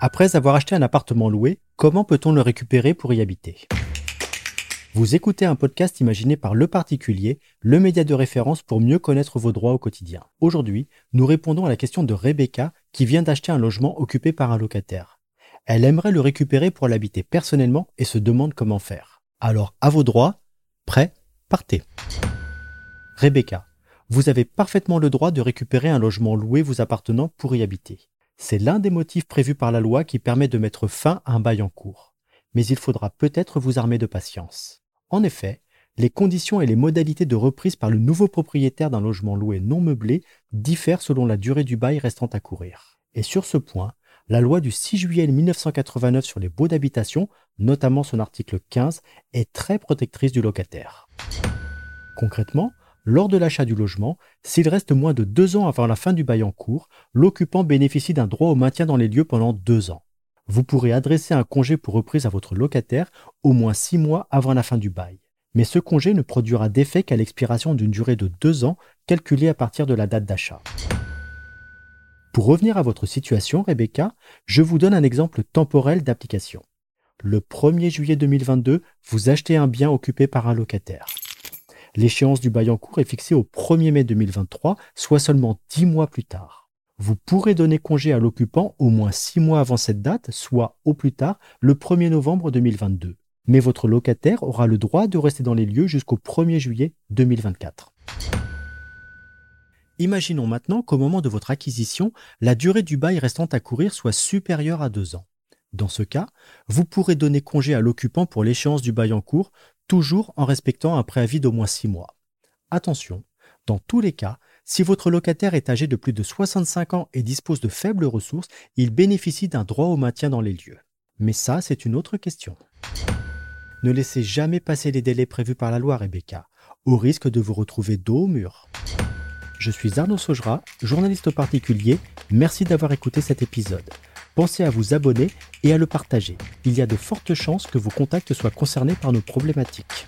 Après avoir acheté un appartement loué, comment peut-on le récupérer pour y habiter? Vous écoutez un podcast imaginé par Le Particulier, le média de référence pour mieux connaître vos droits au quotidien. Aujourd'hui, nous répondons à la question de Rebecca qui vient d'acheter un logement occupé par un locataire. Elle aimerait le récupérer pour l'habiter personnellement et se demande comment faire. Alors, à vos droits, prêt, partez. Rebecca, vous avez parfaitement le droit de récupérer un logement loué vous appartenant pour y habiter. C'est l'un des motifs prévus par la loi qui permet de mettre fin à un bail en cours. Mais il faudra peut-être vous armer de patience. En effet, les conditions et les modalités de reprise par le nouveau propriétaire d'un logement loué non meublé diffèrent selon la durée du bail restant à courir. Et sur ce point, la loi du 6 juillet 1989 sur les baux d'habitation, notamment son article 15, est très protectrice du locataire. Concrètement, lors de l'achat du logement, s'il reste moins de deux ans avant la fin du bail en cours, l'occupant bénéficie d'un droit au maintien dans les lieux pendant deux ans. Vous pourrez adresser un congé pour reprise à votre locataire au moins six mois avant la fin du bail. Mais ce congé ne produira d'effet qu'à l'expiration d'une durée de deux ans calculée à partir de la date d'achat. Pour revenir à votre situation, Rebecca, je vous donne un exemple temporel d'application. Le 1er juillet 2022, vous achetez un bien occupé par un locataire. L'échéance du bail en cours est fixée au 1er mai 2023, soit seulement 10 mois plus tard. Vous pourrez donner congé à l'occupant au moins 6 mois avant cette date, soit au plus tard le 1er novembre 2022. Mais votre locataire aura le droit de rester dans les lieux jusqu'au 1er juillet 2024. Imaginons maintenant qu'au moment de votre acquisition, la durée du bail restant à courir soit supérieure à 2 ans. Dans ce cas, vous pourrez donner congé à l'occupant pour l'échéance du bail en cours toujours en respectant un préavis d'au moins 6 mois. Attention, dans tous les cas, si votre locataire est âgé de plus de 65 ans et dispose de faibles ressources, il bénéficie d'un droit au maintien dans les lieux. Mais ça, c'est une autre question. Ne laissez jamais passer les délais prévus par la loi, Rebecca, au risque de vous retrouver dos au mur. Je suis Arnaud Saugera, journaliste particulier. Merci d'avoir écouté cet épisode. Pensez à vous abonner et à le partager. Il y a de fortes chances que vos contacts soient concernés par nos problématiques.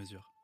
mesure.